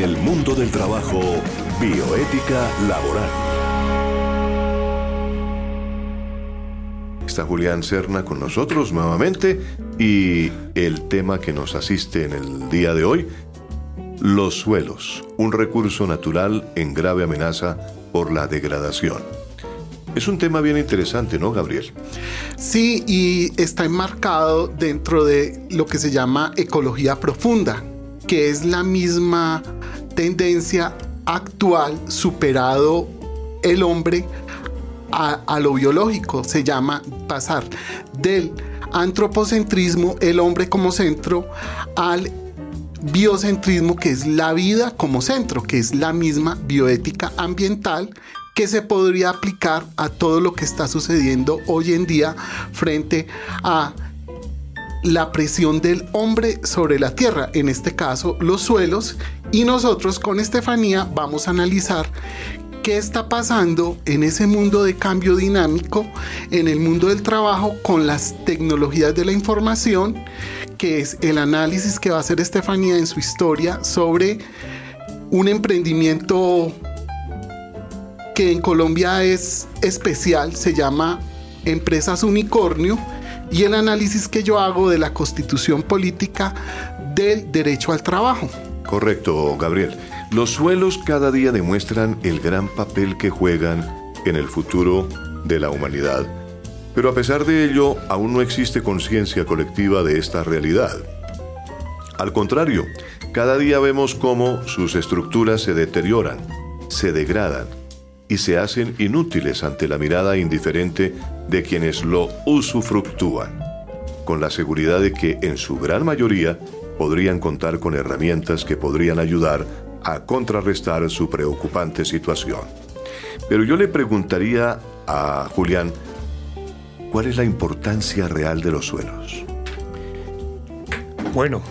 en el mundo del trabajo, bioética laboral. Está Julián Serna con nosotros nuevamente y el tema que nos asiste en el día de hoy, los suelos, un recurso natural en grave amenaza por la degradación. Es un tema bien interesante, ¿no, Gabriel? Sí, y está enmarcado dentro de lo que se llama ecología profunda, que es la misma tendencia actual superado el hombre a, lo biológico. Se llama pasar del antropocentrismo, el hombre como centro, al biocentrismo, que es la vida como centro, que es la misma bioética ambiental que se podría aplicar a todo lo que está sucediendo hoy en día frente a la presión del hombre sobre la tierra, en este caso los suelos, y nosotros con Estefanía vamos a analizar qué está pasando en ese mundo de cambio dinámico, en el mundo del trabajo con las tecnologías de la información, que es el análisis que va a hacer Estefanía en su historia sobre un emprendimiento que en Colombia es especial, se llama Empresas Unicornio, y el análisis que yo hago de la constitución política del derecho al trabajo. Correcto, Gabriel. Los suelos cada día demuestran el gran papel que juegan en el futuro de la humanidad. Pero a pesar de ello, aún no existe conciencia colectiva de esta realidad. Al contrario, cada día vemos cómo sus estructuras se deterioran, se degradan y se hacen inútiles ante la mirada indiferente de quienes lo usufructúan, con la seguridad de que en su gran mayoría podrían contar con herramientas que podrían ayudar a contrarrestar su preocupante situación. Pero yo le preguntaría a Julián, ¿cuál es la importancia real de los suelos? Bueno,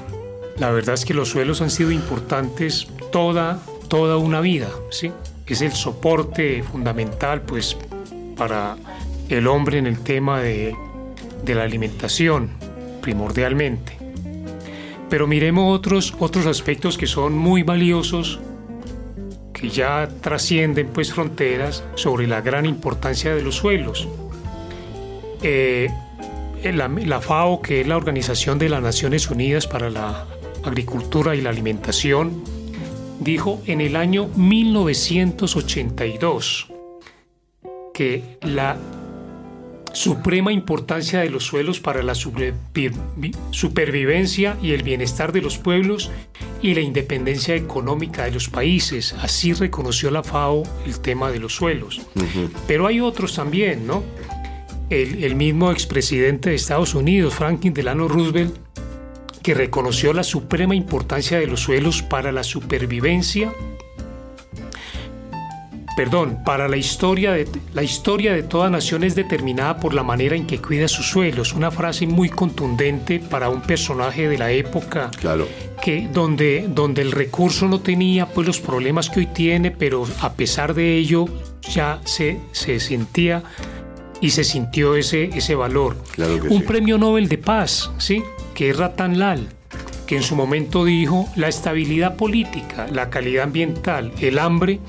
la verdad es que los suelos han sido importantes toda, toda una vida, ¿sí? Es el soporte fundamental, pues, para el hombre en el tema de, de la alimentación, primordialmente. Pero miremos otros, otros aspectos que son muy valiosos, que ya trascienden pues fronteras sobre la gran importancia de los suelos. Eh, la, la FAO, que es la Organización de las Naciones Unidas para la Agricultura y la Alimentación, dijo en el año 1982 que la suprema importancia de los suelos para la supervivencia y el bienestar de los pueblos y la independencia económica de los países. Así reconoció la FAO el tema de los suelos. Pero hay otros también, ¿no? El, el mismo expresidente de Estados Unidos, Franklin Delano Roosevelt, que reconoció la suprema importancia de los suelos para la supervivencia perdón, para la historia de la historia de toda nación es determinada por la manera en que cuida sus suelos, una frase muy contundente para un personaje de la época. Claro. Que donde donde el recurso no tenía pues los problemas que hoy tiene, pero a pesar de ello ya se, se sentía y se sintió ese, ese valor. Claro que un sí. premio Nobel de paz, ¿sí? Que es Lal que en su momento dijo la estabilidad política, la calidad ambiental, el hambre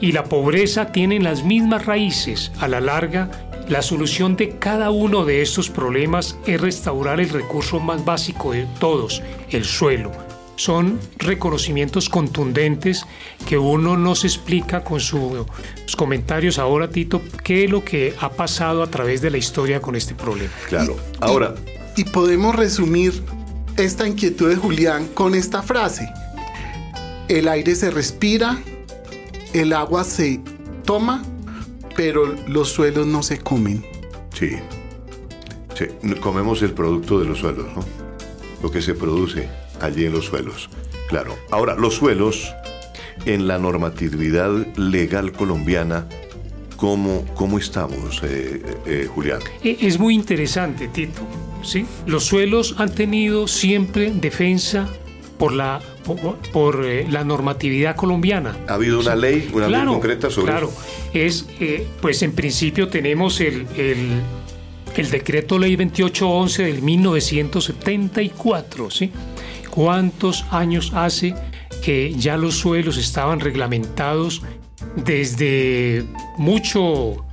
y la pobreza tienen las mismas raíces. A la larga, la solución de cada uno de estos problemas es restaurar el recurso más básico de todos, el suelo. Son reconocimientos contundentes que uno no se explica con sus comentarios ahora, Tito, qué es lo que ha pasado a través de la historia con este problema. Claro. Ahora. Y, podemos resumir esta inquietud de Julián con esta frase. El aire se respira, el agua se toma, pero los suelos no se comen. Sí. sí. Comemos el producto de los suelos, ¿no? Lo que se produce allí en los suelos. Claro. Ahora, los suelos, en la normatividad legal colombiana, ¿cómo, cómo estamos, eh, eh, Julián? Es muy interesante, Tito. ¿Sí? Los suelos han tenido siempre defensa por la, por, por eh, la normatividad colombiana. ¿Ha habido una ley, una claro, ley concreta sobre Claro, es, eh, pues en principio tenemos el, el, el, decreto ley 2811 del 1974, ¿sí? ¿Cuántos años hace que ya los suelos estaban reglamentados desde mucho,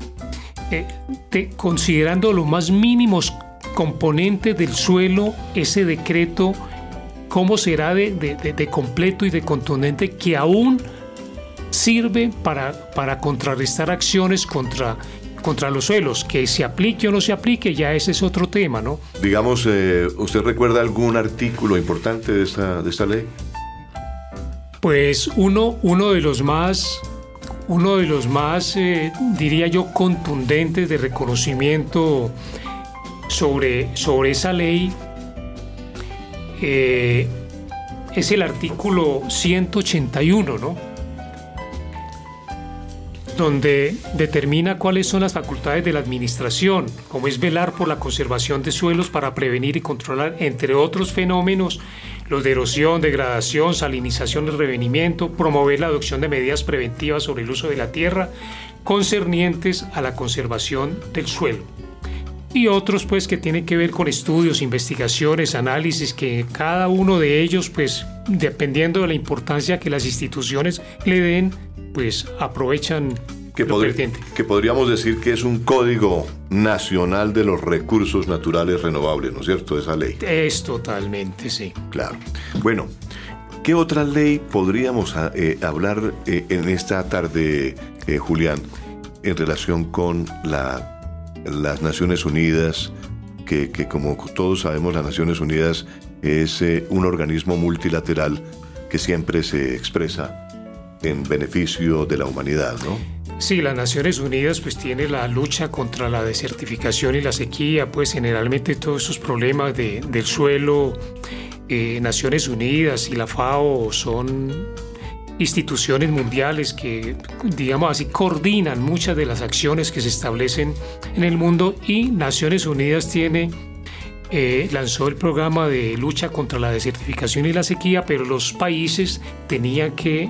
eh, considerando los más mínimos componentes del suelo, ese decreto, cómo será de, completo y de contundente que aún sirve para, para contrarrestar acciones contra contra los suelos, que se aplique o no se aplique, ya ese es otro tema, ¿no? Digamos, eh, ¿usted recuerda algún artículo importante de esta, de esta ley? Pues uno, uno de los más, uno de los más, eh, diría yo, contundentes de reconocimiento sobre, sobre esa ley eh, es el artículo 181, ¿no? donde determina cuáles son las facultades de la administración, como es velar por la conservación de suelos para prevenir y controlar, entre otros fenómenos, los de erosión, degradación, salinización y revenimiento, promover la adopción de medidas preventivas sobre el uso de la tierra concernientes a la conservación del suelo. Y otros pues que tienen que ver con estudios, investigaciones, análisis, que cada uno de ellos pues dependiendo de la importancia que las instituciones le den, pues aprovechan que, que podríamos decir que es un código nacional de los recursos naturales renovables, ¿no es cierto? Esa ley. Es totalmente, sí. Claro. Bueno, ¿qué otra ley podríamos ah, eh, hablar eh, en esta tarde, eh, Julián, en relación con la, las Naciones Unidas? Que, que, como todos sabemos, las Naciones Unidas es un organismo multilateral que siempre se expresa en beneficio de la humanidad, ¿no? Sí, las Naciones Unidas pues tiene la lucha contra la desertificación y la sequía, pues generalmente todos esos problemas de, del suelo, eh, Naciones Unidas y la FAO son instituciones mundiales que, digamos así, coordinan muchas de las acciones que se establecen en el mundo y Naciones Unidas tiene eh, lanzó el programa de lucha contra la desertificación y la sequía, pero los países tenían que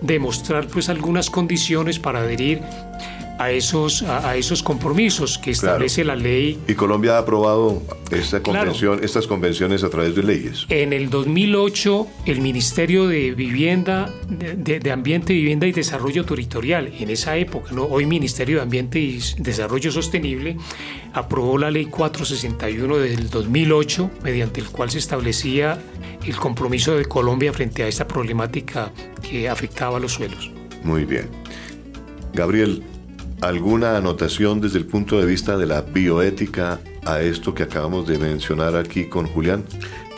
demostrar pues algunas condiciones para adherir a esos, a, esos compromisos que establece la ley. Y Colombia ha aprobado esta convención, estas convenciones a través de leyes. En el 2008, el Ministerio de Vivienda, de, Ambiente, Vivienda y Desarrollo Territorial, en esa época, ¿no? hoy Ministerio de Ambiente y Desarrollo Sostenible, aprobó la ley 461 del 2008, mediante el cual se establecía el compromiso de Colombia frente a esta problemática que afectaba a los suelos. Muy bien. Gabriel, ¿alguna anotación desde el punto de vista de la bioética a esto que acabamos de mencionar aquí con Julián?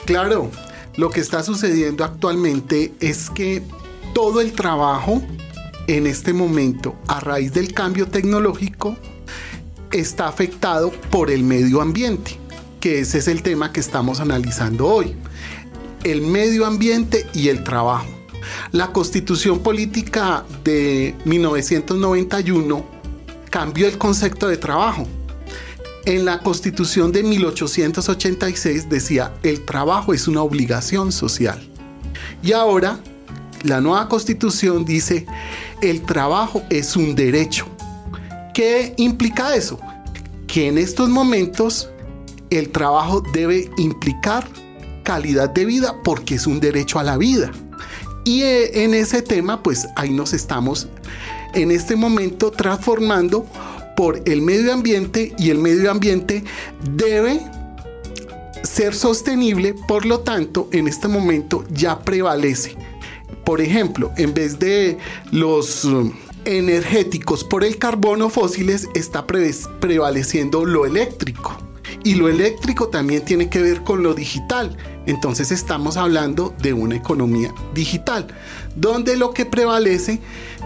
Claro, lo que está sucediendo actualmente es que todo el trabajo en este momento, a raíz del cambio tecnológico, está afectado por el medio ambiente, que ese es el tema que estamos analizando hoy el medio ambiente y el trabajo. La constitución política de 1991 cambió el concepto de trabajo. En la constitución de 1886 decía, el trabajo es una obligación social. Y ahora, la nueva constitución dice, el trabajo es un derecho. ¿Qué implica eso? Que en estos momentos el trabajo debe implicar calidad de vida porque es un derecho a la vida. Y eh, en ese tema, pues ahí nos estamos en este momento transformando por el medio ambiente y el medio ambiente debe ser sostenible, por lo tanto, en este momento ya prevalece. Por ejemplo, en vez de los um, energéticos por el carbono fósiles, está prevaleciendo lo eléctrico. Y lo eléctrico también tiene que ver con lo digital. Entonces estamos hablando de una economía digital, donde lo que prevalece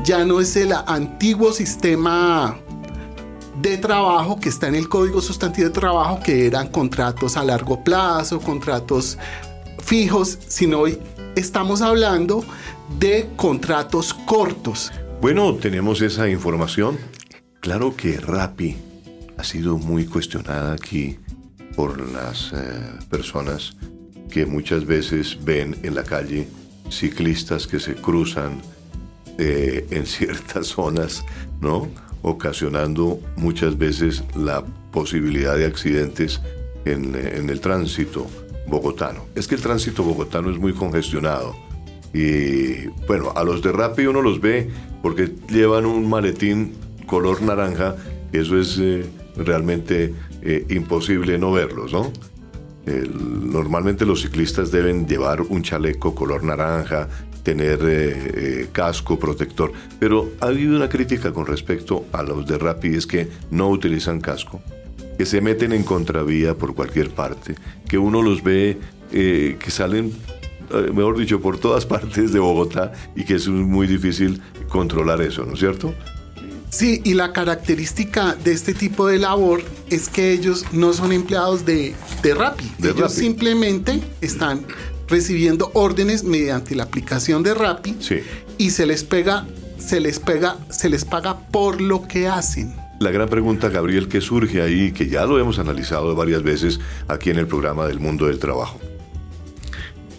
ya no es el antiguo sistema de trabajo que está en el Código Sustantivo de Trabajo, que eran contratos a largo plazo, contratos fijos, sino hoy estamos hablando de contratos cortos. Bueno, tenemos esa información. Claro que Rappi ha sido muy cuestionada aquí por las eh, personas que muchas veces ven en la calle ciclistas que se cruzan eh, en ciertas zonas, ¿no? Ocasionando muchas veces la posibilidad de accidentes en, en el tránsito bogotano. Es que el tránsito bogotano es muy congestionado Y bueno, a los de Rappi uno los ve porque llevan un maletín color naranja, eso es eh, realmente eh, imposible no verlos, ¿no? normalmente los ciclistas deben llevar un chaleco color naranja, tener eh, casco protector, pero ha habido una crítica con respecto a los de Rappi, es que no utilizan casco, que se meten en contravía por cualquier parte, que uno los ve que salen mejor dicho, por todas partes de Bogotá y que es muy difícil controlar eso, ¿no es cierto? Sí, y la característica de este tipo de labor es que ellos no son empleados de, de Rappi. ellos simplemente están recibiendo órdenes mediante la aplicación de Rappi y se les pega, se les pega, se les paga por lo que hacen. La gran pregunta, Gabriel, que surge ahí, que ya lo hemos analizado varias veces aquí en el programa del mundo del trabajo.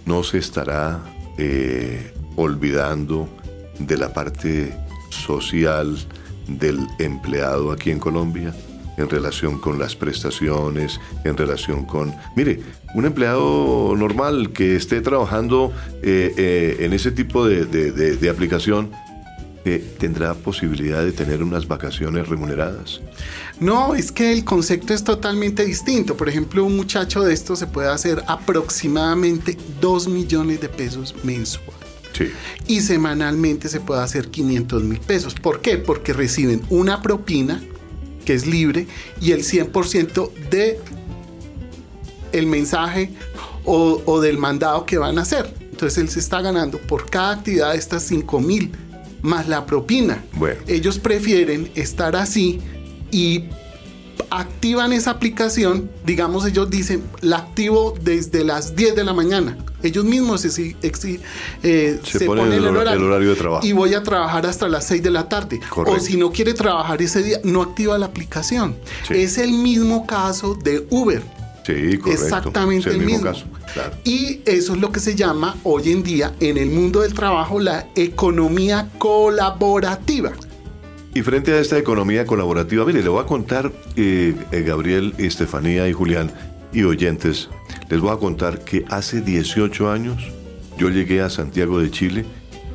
¿No se estará eh, olvidando de la parte social, del empleado aquí en Colombia en relación con las prestaciones, en relación con... Mire, un empleado normal que esté trabajando eh, eh, en ese tipo de, aplicación, eh, ¿tendrá posibilidad de tener unas vacaciones remuneradas? No, es que el concepto es totalmente distinto. Por ejemplo, un muchacho de esto se puede hacer aproximadamente 2 millones de pesos mensuales. Y semanalmente se puede hacer 500 mil pesos. ¿Por qué? Porque reciben una propina que es libre y el 100% de el mensaje o, del mandado que van a hacer. Entonces él se está ganando por cada actividad de estas 5 mil más la propina. Bueno. Ellos prefieren estar así y activan esa aplicación, digamos ellos dicen, la activo desde las 10 de la mañana. Ellos mismos se, eh, ponen, el, horario, de trabajo. Y voy a trabajar hasta las 6 de la tarde. O si no quiere trabajar ese día, no activa la aplicación. Es el mismo caso de Uber. Sí, correcto. Exactamente el, mismo. Caso. Y eso es lo que se llama hoy en día en el mundo del trabajo la economía colaborativa. Y frente a esta economía colaborativa, mire, le voy a contar, eh, eh, Gabriel, Estefanía y Julián y oyentes, les voy a contar que hace 18 años yo llegué a Santiago de Chile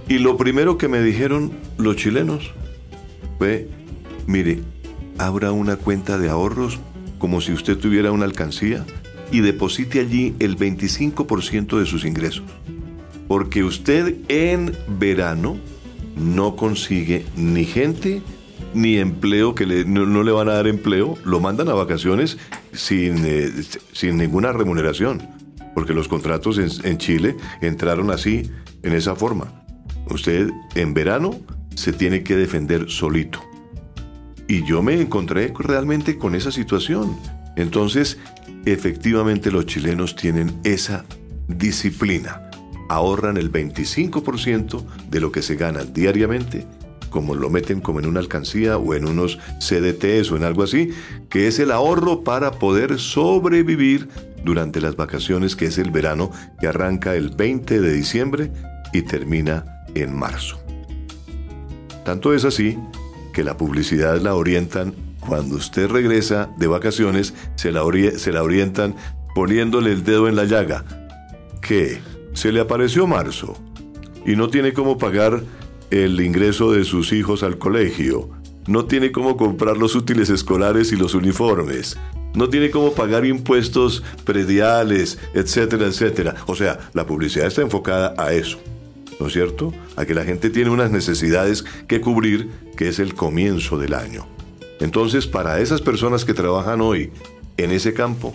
y lo primero que me dijeron los chilenos fue, mire, abra una cuenta de ahorros como si usted tuviera una alcancía y deposite allí el 25% de sus ingresos. Porque usted en verano no consigue ni gente ni empleo, que no, le van a dar empleo, lo mandan a vacaciones sin, eh, sin ninguna remuneración, porque los contratos en, en Chile entraron así, en esa forma. Usted en verano se tiene que defender solito. Y yo me encontré realmente con esa situación. Entonces, efectivamente los chilenos tienen esa disciplina ahorran el 25% de lo que se gana diariamente, como lo meten como en una alcancía o en unos CDTs o en algo así, que es el ahorro para poder sobrevivir durante las vacaciones, que es el verano, que arranca el 20 de diciembre y termina en marzo. Tanto es así que la publicidad la orientan cuando usted regresa de vacaciones, se la, se la orientan poniéndole el dedo en la llaga. ¿Qué? se le apareció marzo y no tiene cómo pagar el ingreso de sus hijos al colegio, no tiene cómo comprar los útiles escolares y los uniformes, no tiene cómo pagar impuestos prediales, etcétera, etcétera. O sea, la publicidad está enfocada a eso, ¿no es cierto? A que la gente tiene unas necesidades que cubrir, que es el comienzo del año. Entonces, para esas personas que trabajan hoy en ese campo,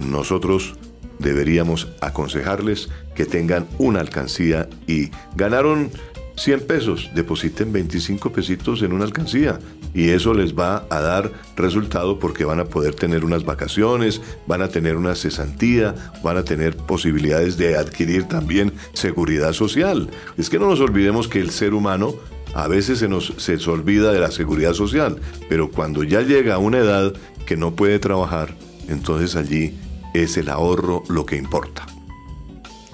nosotros deberíamos aconsejarles que tengan una alcancía y ganaron 100 pesos, depositen 25 pesitos en una alcancía y eso les va a dar resultado porque van a poder tener unas vacaciones, van a tener una cesantía, van a tener posibilidades de adquirir también seguridad social. Es que no nos olvidemos que el ser humano a veces se nos se olvida de la seguridad social, pero cuando ya llega a una edad que no puede trabajar, entonces allí es el ahorro lo que importa.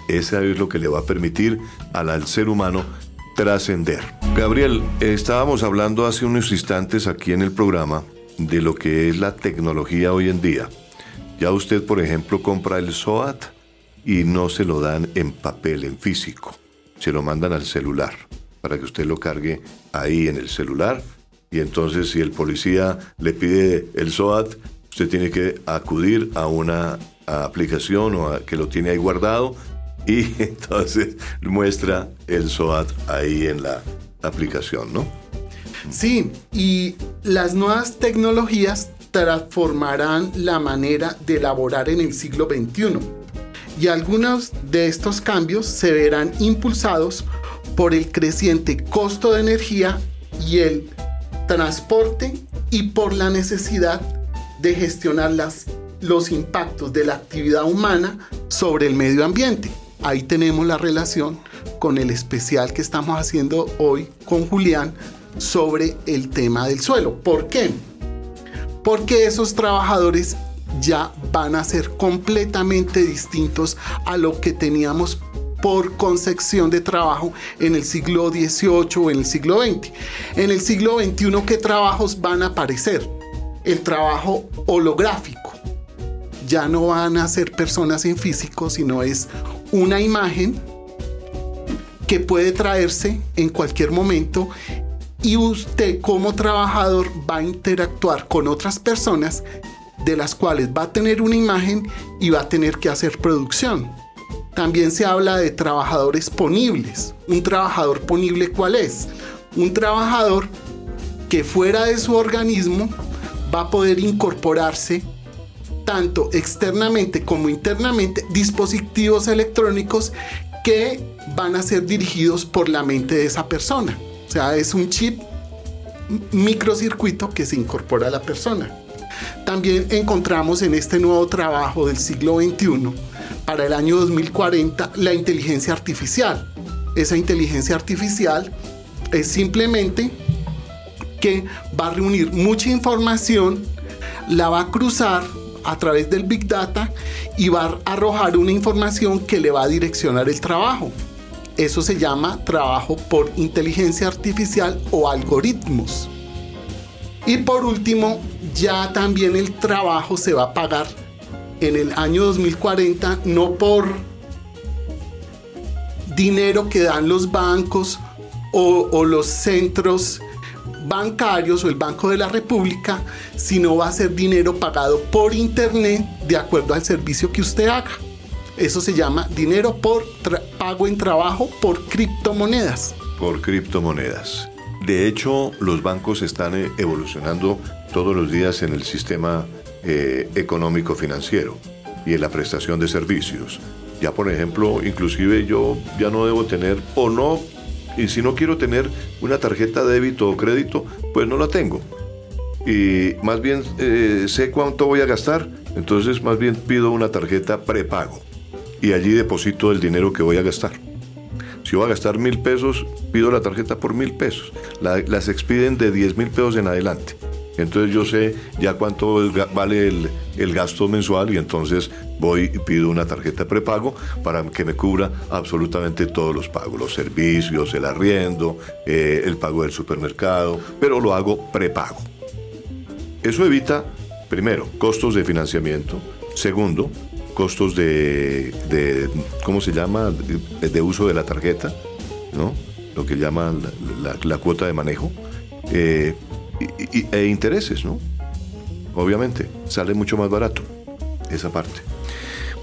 Ese es lo que le va a permitir al, ser humano trascender. Gabriel, estábamos hablando hace unos instantes aquí en el programa de lo que es la tecnología hoy en día. Ya usted, por ejemplo, compra el SOAT y no se lo dan en papel, en físico. se lo mandan al celular para que usted lo cargue ahí en el celular. Y entonces si el policía le pide el SOAT, usted tiene que acudir a una aplicación o que lo tiene ahí guardado y entonces muestra el SOAT ahí en la aplicación, ¿no? Sí, y las nuevas tecnologías transformarán la manera de elaborar en el siglo XXI. Y algunos de estos cambios se verán impulsados por el creciente costo de energía y el transporte y por la necesidad de gestionar los impactos de la actividad humana sobre el medio ambiente. Ahí tenemos la relación con el especial que estamos haciendo hoy con Julián sobre el tema del suelo. ¿Por qué? Porque esos trabajadores ya van a ser completamente distintos a lo que teníamos por concepción de trabajo en el siglo XVIII o en el siglo XX. En el siglo XXI, ¿qué trabajos van a aparecer? El trabajo holográfico. Ya no van a ser personas en físico, sino es una imagen que puede traerse en cualquier momento y usted como trabajador va a interactuar con otras personas de las cuales va a tener una imagen y va a tener que hacer producción. También se habla de trabajadores ponibles. ¿Un trabajador ponible cuál es? Un trabajador que fuera de su organismo va a poder incorporarse tanto externamente como internamente dispositivos electrónicos que van a ser dirigidos por la mente de esa persona. O sea, es un chip microcircuito que se incorpora a la persona. También encontramos en este nuevo trabajo del siglo XXI, para el año 2040, la inteligencia artificial. Esa inteligencia artificial es simplemente que va a reunir mucha información, la va a cruzar a través del Big Data y va a arrojar una información que le va a direccionar el trabajo. Eso se llama trabajo por inteligencia artificial o algoritmos. Y por último, ya también el trabajo se va a pagar en el año 2040 no por dinero que dan los bancos o, los centros bancarios o el Banco de la República, sino va a ser dinero pagado por internet de acuerdo al servicio que usted haga. Eso se llama dinero por pago en trabajo por criptomonedas. Por criptomonedas. De hecho, los bancos están eh, evolucionando todos los días en el sistema eh, económico financiero y en la prestación de servicios. Ya por ejemplo, inclusive yo ya no debo tener o no, y si no quiero tener una tarjeta de débito o crédito, pues no la tengo. Y más bien eh, sé cuánto voy a gastar, entonces más bien pido una tarjeta prepago y allí deposito el dinero que voy a gastar. Si voy a gastar mil pesos, pido la tarjeta por mil pesos. las expiden de diez mil pesos en adelante. Entonces yo sé ya cuánto vale el, gasto mensual y entonces voy y pido una tarjeta prepago para que me cubra absolutamente todos los pagos, los servicios, el arriendo, eh, el pago del supermercado, pero lo hago prepago. Eso evita, primero, costos de financiamiento. Segundo, costos de, ¿cómo se llama?, de, uso de la tarjeta, ¿no? Lo que llaman la, cuota de manejo, eh, e intereses, ¿no? Obviamente, sale mucho más barato esa parte.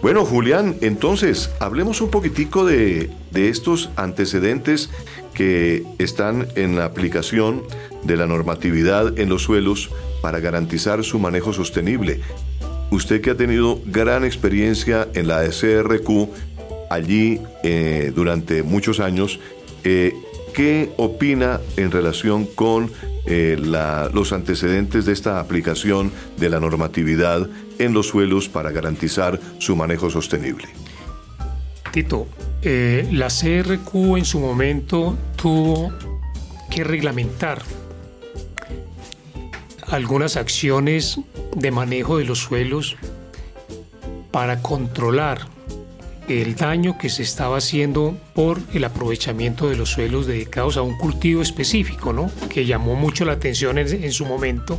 Bueno, Julián, entonces, hablemos un poquitico de, de estos antecedentes que están en la aplicación de la normatividad en los suelos para garantizar su manejo sostenible usted que ha tenido gran experiencia en la SRQ allí eh, durante muchos años, eh, ¿qué opina en relación con eh, los antecedentes de esta aplicación de la normatividad en los suelos para garantizar su manejo sostenible? Tito, la CRQ en su momento tuvo que reglamentar algunas acciones de manejo de los suelos para controlar el daño que se estaba haciendo por el aprovechamiento de los suelos dedicados a un cultivo específico, ¿no? que llamó mucho la atención en, su momento,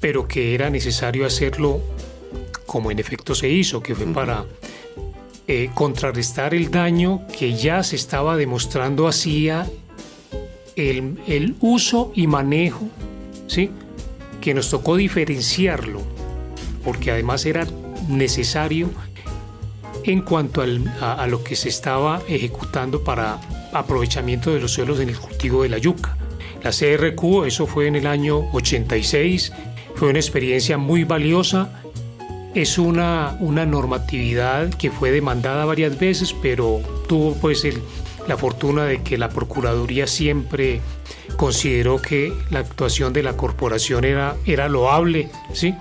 pero que era necesario hacerlo como en efecto se hizo, que fue para eh, contrarrestar el daño que ya se estaba demostrando hacía el, el uso y manejo, ¿sí? que nos tocó diferenciarlo, porque además era necesario en cuanto a, lo que se estaba ejecutando para aprovechamiento de los suelos en el cultivo de la yuca. La CRQ, eso fue en el año 86, fue una experiencia muy valiosa, es una, una normatividad que fue demandada varias veces, pero tuvo pues la fortuna de que la Procuraduría siempre consideró que la actuación de la corporación era, era loable, ¿sí?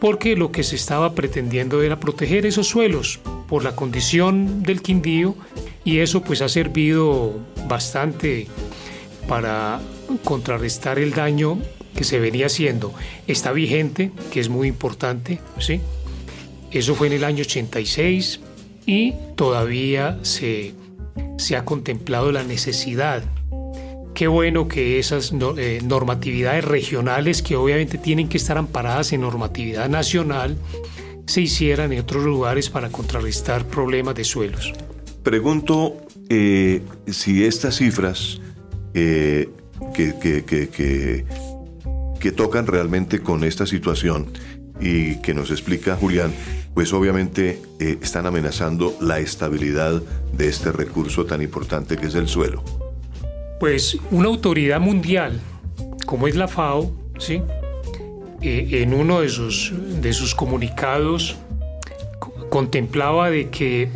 porque lo que se estaba pretendiendo era proteger esos suelos por la condición del Quindío y eso pues ha servido bastante para contrarrestar el daño que se venía haciendo. Está vigente, que es muy importante, ¿sí? Eso fue en el año 86 y todavía se, se ha contemplado la necesidad Qué bueno que esas eh, normatividades regionales, que obviamente tienen que estar amparadas en normatividad nacional, se hicieran en otros lugares para contrarrestar problemas de suelos. Pregunto eh, si estas cifras eh, que, que, que, tocan realmente con esta situación y que nos explica Julián, pues obviamente están amenazando la estabilidad de este recurso tan importante que es el suelo. Pues una autoridad mundial, como es la FAO, ¿sí? Eh, en uno de sus, comunicados contemplaba de que,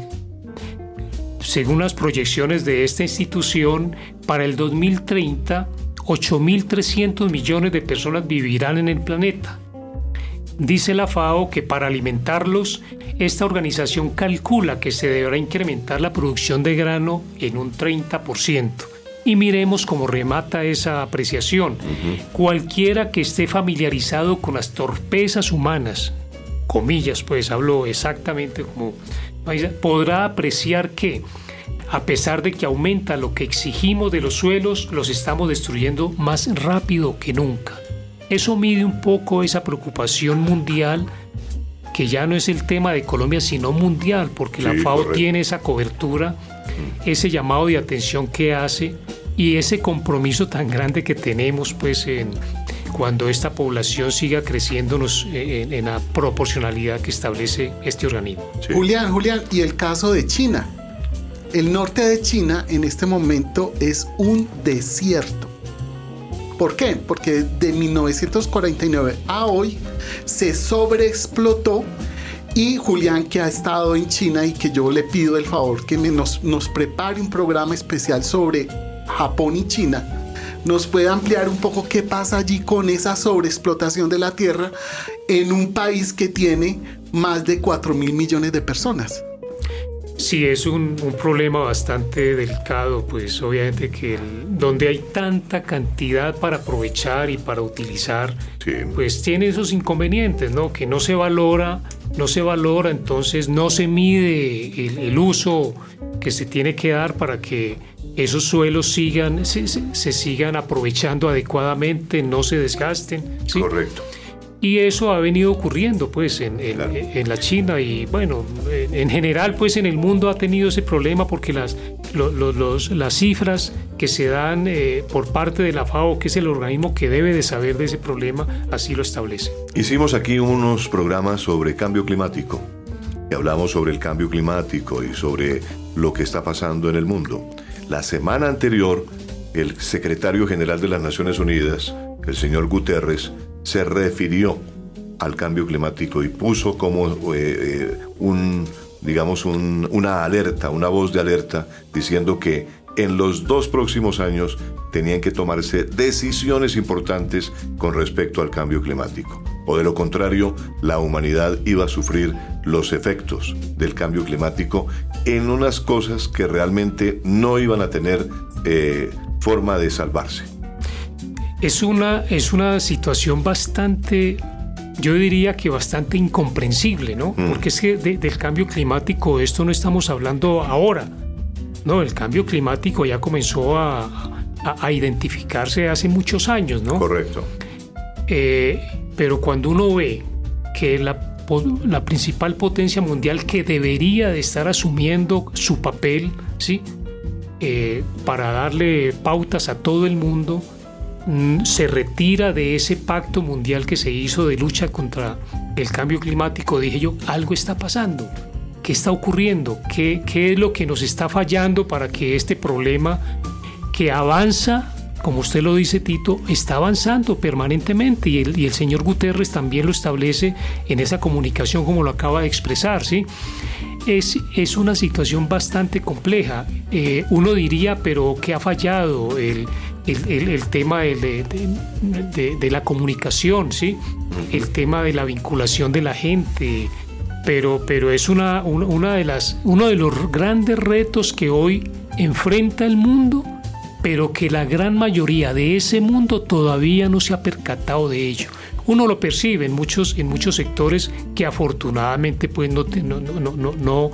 según las proyecciones de esta institución, para el 2030, 8.300 millones de personas vivirán en el planeta. Dice la FAO que para alimentarlos, esta organización calcula que se deberá incrementar la producción de grano en un 30% y miremos cómo remata esa apreciación. Cualquiera que esté familiarizado con las torpezas humanas, comillas, pues hablo exactamente como podrá apreciar que a pesar de que aumenta lo que exigimos de los suelos, los estamos destruyendo más rápido que nunca. Eso mide un poco esa preocupación mundial que ya no es el tema de Colombia, sino mundial, porque la FAO tiene esa cobertura, ese llamado de atención que hace y ese compromiso tan grande que tenemos pues en cuando esta población siga creciéndonos eh, en, la proporcionalidad que establece este organismo. Julián, Julián, y el caso de China. El norte de China en este momento es un desierto. ¿Por qué? Porque de 1949 a hoy se sobreexplotó y Julián, que ha estado en China y que yo le pido el favor que nos, nos prepare un programa especial sobre Japón y China, nos puede ampliar un poco qué pasa allí con esa sobreexplotación de la tierra en un país que tiene más de 4 mil millones de personas. Sí, es un, problema bastante delicado, pues obviamente que donde hay tanta cantidad para aprovechar y para utilizar, pues tiene esos inconvenientes, ¿no? Que no se valora, no se valora, entonces no se mide el, el uso que se tiene que dar para que esos suelos sigan, se, sigan aprovechando adecuadamente, no se desgasten. Correcto. Y eso ha venido ocurriendo pues en, en, la China y bueno, en, general pues en el mundo ha tenido ese problema porque las, los, las cifras que se dan eh, por parte de la FAO, que es el organismo que debe de saber de ese problema, así lo establece. Hicimos aquí unos programas sobre cambio climático y hablamos sobre el cambio climático y sobre lo que está pasando en el mundo. La semana anterior, el secretario general de las Naciones Unidas, el señor Guterres, se refirió al cambio climático y puso como eh, eh, un, digamos, una alerta, una voz de alerta, diciendo que en los dos próximos años tenían que tomarse decisiones importantes con respecto al cambio climático. O de lo contrario, la humanidad iba a sufrir los efectos del cambio climático en unas cosas que realmente no iban a tener eh, forma de salvarse. Es una, es una situación bastante yo diría que bastante incomprensible, ¿no? Mm. Porque es que del cambio climático esto no estamos hablando ahora, no, el cambio climático ya comenzó a, identificarse hace muchos años, ¿no? Correcto. Eh, pero cuando uno ve que la la principal potencia mundial que debería de estar asumiendo su papel, ¿sí? Eh, para darle pautas a todo el mundo, se retira de ese pacto mundial que se hizo de lucha contra el cambio climático, dije yo, algo está pasando. ¿Qué está ocurriendo? ¿Qué, ¿Qué es lo que nos está fallando para que este problema que avanza como usted lo dice Tito, está avanzando permanentemente y el, señor Guterres también lo establece en esa comunicación como lo acaba de expresar, ¿sí? Es, es una situación bastante compleja. Eh, uno diría, pero ¿qué ha fallado? El, el, tema de, de, la comunicación, ¿sí? El tema de la vinculación de la gente. Pero, pero es una, una de las, uno de los grandes retos que hoy enfrenta el mundo pero que la gran mayoría de ese mundo todavía no se ha percatado de ello. Uno lo percibe en muchos, en muchos sectores que afortunadamente pues no, no, no,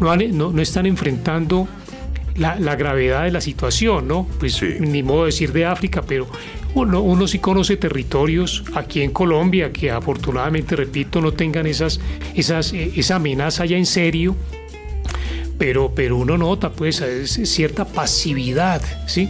no, no están enfrentando la, la, gravedad de la situación, ¿no? Pues ni modo de decir de África, pero uno, uno sí conoce territorios aquí en Colombia que afortunadamente, repito, no tengan esas, esas, esa amenaza ya en serio pero, pero uno nota pues cierta pasividad, ¿sí?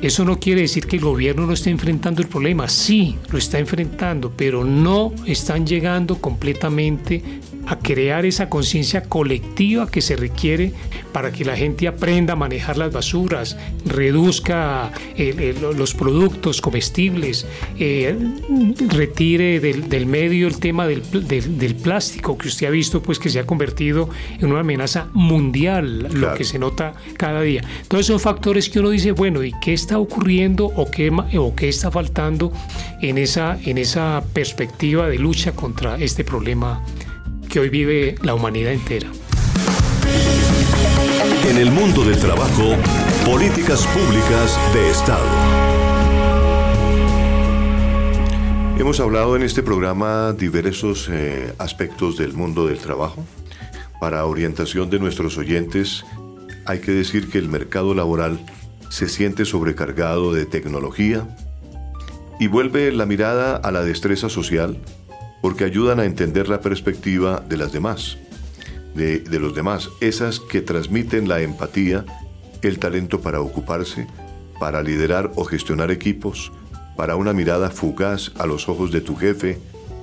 Eso no quiere decir que el gobierno no esté enfrentando el problema, sí, lo está enfrentando, pero no están llegando completamente a crear esa conciencia colectiva que se requiere para que la gente aprenda a manejar las basuras, reduzca los productos comestibles, eh, retire del, medio el tema del, plástico que usted ha visto pues que se ha convertido en una amenaza mundial, lo que se nota cada día. Todos son factores que uno dice, bueno, ¿y qué está ocurriendo o qué, o qué está faltando en esa, en esa perspectiva de lucha contra este problema? Que hoy vive la humanidad entera. En el mundo del trabajo, políticas públicas de Estado. Hemos hablado en este programa diversos eh, aspectos del mundo del trabajo. Para orientación de nuestros oyentes, hay que decir que el mercado laboral se siente sobrecargado de tecnología y vuelve la mirada a la destreza social, porque ayudan a entender la perspectiva de las demás, de, los demás, esas que transmiten la empatía, el talento para ocuparse, para liderar o gestionar equipos, para una mirada fugaz a los ojos de tu jefe,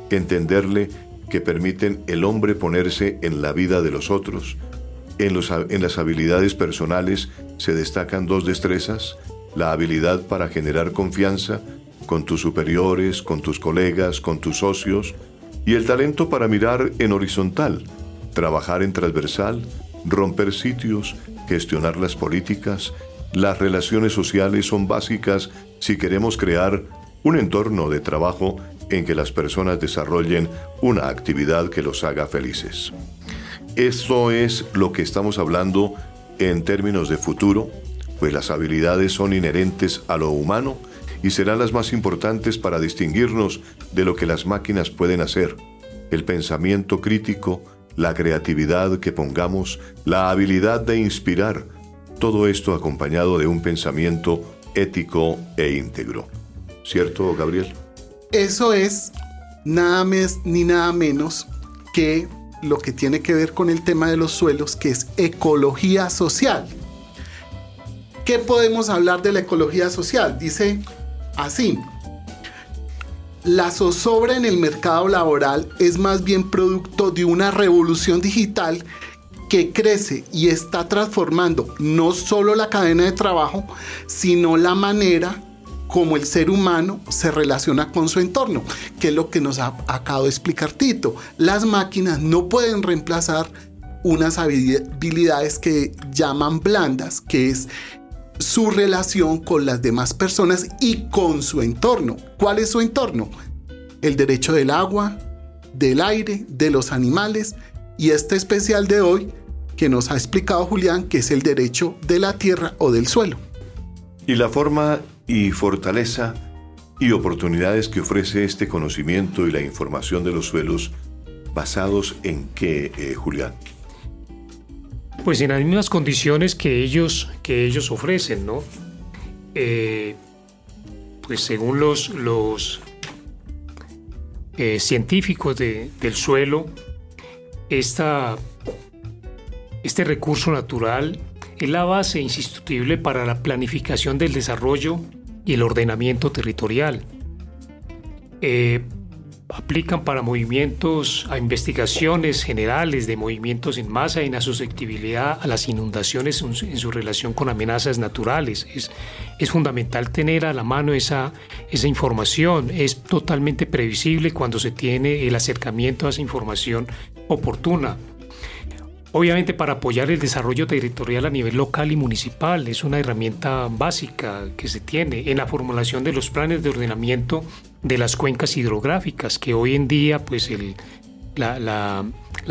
entenderle que permiten el hombre ponerse en la vida de los otros. En, las habilidades personales se destacan dos destrezas, la habilidad para generar confianza con tus superiores, con tus colegas, con tus socios, y el talento para mirar en horizontal, trabajar en transversal, romper sitios, gestionar las políticas. Las relaciones sociales son básicas si queremos crear un entorno de trabajo en que las personas desarrollen una actividad que los haga felices. Esto es lo que estamos hablando en términos de futuro, pues las habilidades son inherentes a lo humano y serán las más importantes para distinguirnos de lo que las máquinas pueden hacer. El pensamiento crítico, la creatividad que pongamos, la habilidad de inspirar, todo esto acompañado de un pensamiento ético e íntegro. ¿Cierto, Gabriel? Eso es nada más ni nada menos que lo que tiene que ver con el tema de los suelos, que es ecología social. ¿Qué podemos hablar de la ecología social? Dice así. La zozobra en el mercado laboral es más bien producto de una revolución digital que crece y está transformando no solo la cadena de trabajo, sino la manera como el ser humano se relaciona con su entorno, que es lo que nos ha acabado de explicar Tito. Las máquinas no pueden reemplazar unas habilidades que llaman blandas, que es su relación con las demás personas y con su entorno. ¿Cuál es su entorno? El derecho del agua, del aire, de los animales y este especial de hoy que nos ha explicado Julián, que es el derecho de la tierra o del suelo. Y la forma y fortaleza y oportunidades que ofrece este conocimiento y la información de los suelos basados en qué, eh, Julián? Pues en las mismas condiciones que ellos, que ellos ofrecen, ¿no? Eh, pues según los, los, eh, científicos del suelo, esta, este recurso natural es la base insustituible para la planificación del desarrollo y el ordenamiento territorial. Eh, aplican para movimientos, a investigaciones generales de movimientos en masa y en la susceptibilidad a las inundaciones en su, relación con amenazas naturales. Es, es, fundamental tener a la mano esa, esa información. Es totalmente previsible cuando se tiene el acercamiento a esa información oportuna. Obviamente para apoyar el desarrollo territorial a nivel local y municipal es una herramienta básica que se tiene en la formulación de los planes de ordenamiento de las cuencas hidrográficas, que hoy en día pues el, la,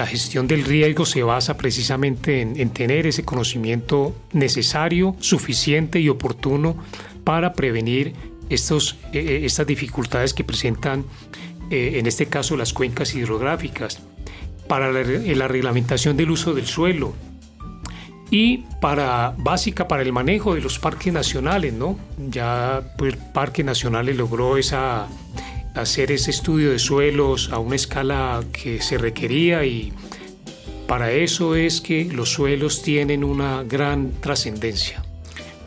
gestión del riesgo se basa precisamente en, tener ese conocimiento necesario, suficiente y oportuno para prevenir estos, eh, eh, estas dificultades que presentan eh, en este caso las cuencas hidrográficas. Para la, reglamentación del uso del suelo y para básica para el manejo de los parques nacionales, ¿no? Ya pues, el Parque Nacional logró hacer ese estudio de suelos a una escala que se requería y para eso es que los suelos tienen una gran trascendencia.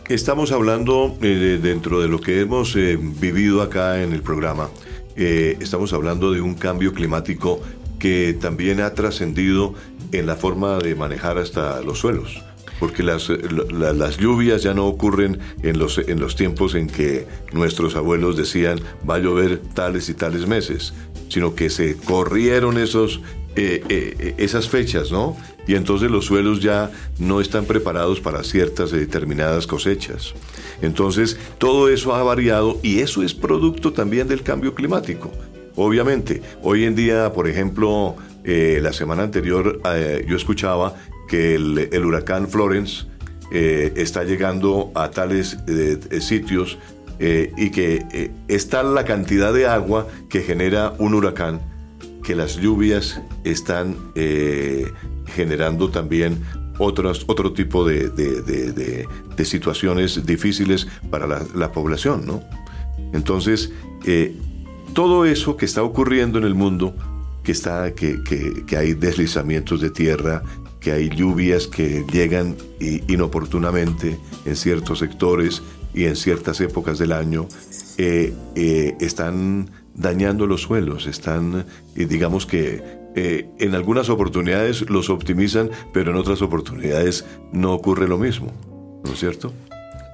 Estamos hablando eh, dentro de lo que hemos eh, vivido acá en el programa. Eh, estamos hablando de un cambio climático que también ha trascendido en la forma de manejar hasta los suelos. Porque las, las lluvias ya no ocurren en los, en los tiempos en que nuestros abuelos decían va a llover tales y tales meses, sino que se corrieron esos, eh, eh, esas fechas, ¿no? Y entonces los suelos ya no están preparados para ciertas y determinadas cosechas. Entonces todo eso ha variado y eso es producto también del cambio climático. Obviamente, hoy en día, por ejemplo, eh, la semana anterior eh, yo escuchaba que el, huracán Florence eh, está llegando a tales sitios y que está la cantidad de agua que genera un huracán, que las lluvias están generando también otros, otro tipo de, situaciones difíciles para la, la población, ¿no? Entonces, todo eso que está ocurriendo en el mundo, que, está, que, hay deslizamientos de tierra, que hay lluvias que llegan inoportunamente en ciertos sectores y en ciertas épocas del año, eh, eh, están dañando los suelos, están, eh, digamos que en algunas oportunidades los optimizan, pero en otras oportunidades no ocurre lo mismo, ¿no es cierto?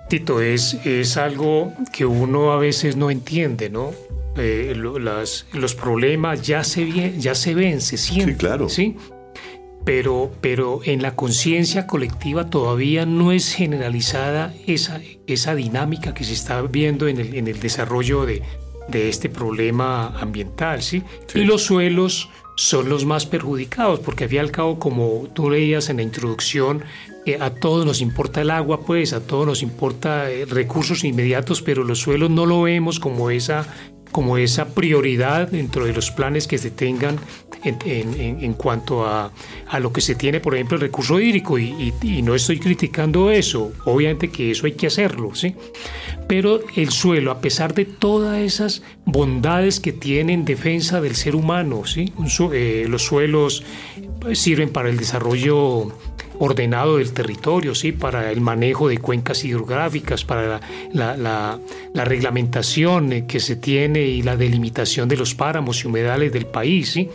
Tito, es, es algo que uno a veces no entiende, ¿no? Eh, los problemas ya se, ya se ven, se sienten. Sí, claro. ¿sí? Pero, pero en la conciencia colectiva todavía no es generalizada esa, esa dinámica que se está viendo en el, en el desarrollo de, de este problema ambiental. ¿sí? Y los suelos son los más perjudicados, porque al fin y al cabo, como tú leías en la introducción, eh, a todos nos importa el agua, pues a todos nos importa eh, recursos inmediatos, pero los suelos no lo vemos como esa como esa prioridad dentro de los planes que se tengan en, cuanto a, lo que se tiene, por ejemplo, el recurso hídrico. Y, no estoy criticando eso, obviamente que eso hay que hacerlo, ¿sí? Pero el suelo, a pesar de todas esas bondades que tiene en defensa del ser humano, ¿sí? Eh, los suelos sirven para el desarrollo ordenado del territorio, ¿sí? para el manejo de cuencas hidrográficas, para la, reglamentación que se tiene y la delimitación de los páramos y humedales del país. ¿sí?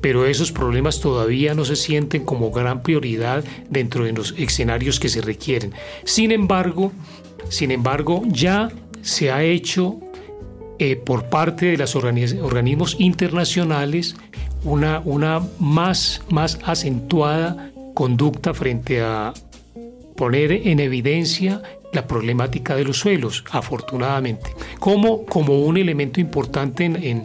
Pero esos problemas todavía no se sienten como gran prioridad dentro de los escenarios que se requieren. Sin embargo, sin embargo ya se ha hecho eh, por parte de los organismos internacionales una, una más, más acentuada conducta frente a poner en evidencia la problemática de los suelos, afortunadamente, como, como un elemento importante en, en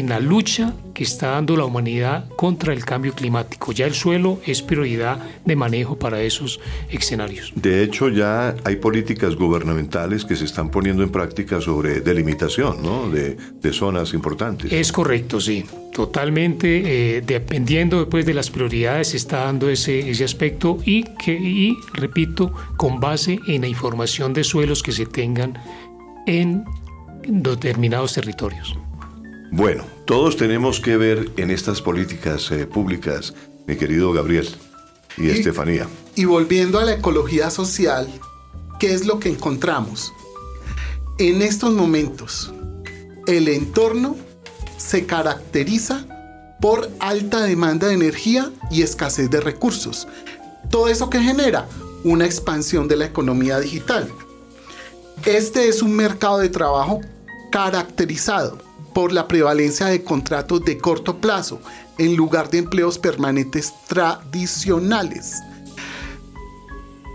la lucha que está dando la humanidad contra el cambio climático. Ya el suelo es prioridad de manejo para esos escenarios. De hecho, ya hay políticas gubernamentales que se están poniendo en práctica sobre delimitación ¿no? de, de zonas importantes. Es correcto, sí. Totalmente, eh, dependiendo después de las prioridades, se está dando ese, ese aspecto y, que, y, repito, con base en la información de suelos que se tengan en determinados territorios. Bueno, todos tenemos que ver en estas políticas eh, públicas, mi querido Gabriel y, Estefanía. Y volviendo a la ecología social, ¿qué es lo que encontramos? En estos momentos, el entorno se caracteriza por alta demanda de energía y escasez de recursos. Todo eso que genera una expansión de la economía digital. Este es un mercado de trabajo caracterizado por la prevalencia de contratos de corto plazo en lugar de empleos permanentes tradicionales.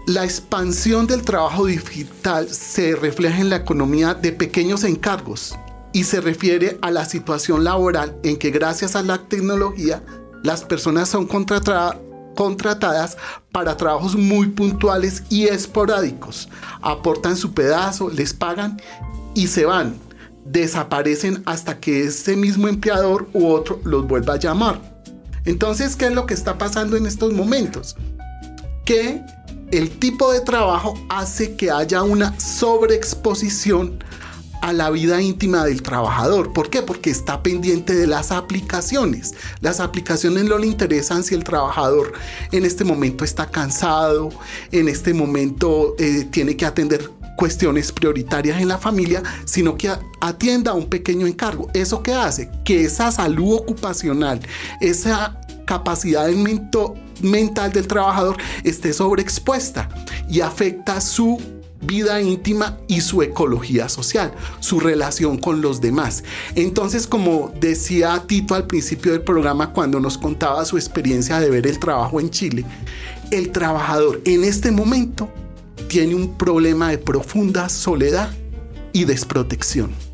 La expansión del trabajo digital se refleja en la economía de pequeños encargos y se refiere a la situación laboral en que gracias a la tecnología las personas son contratadas para trabajos muy puntuales y esporádicos. Aportan su pedazo, les pagan y se van. Desaparecen hasta que ese mismo empleador u otro los vuelva a llamar. Entonces, ¿qué es lo que está pasando en estos momentos? Que el tipo de trabajo hace que haya una sobreexposición a la vida íntima del trabajador. ¿Por qué? Porque está pendiente de las aplicaciones. Las aplicaciones no le interesan si el trabajador en este momento está cansado, en este momento eh, tiene que atender cuestiones prioritarias en la familia, sino que atienda a un pequeño encargo. ¿Eso qué hace? Que esa salud ocupacional, esa capacidad mental del trabajador esté sobreexpuesta y afecta su vida íntima y su ecología social, su relación con los demás. Entonces, como decía Tito al principio del programa cuando nos contaba su experiencia de ver el trabajo en Chile, el trabajador en este momento tiene un problema de profunda soledad y desprotección.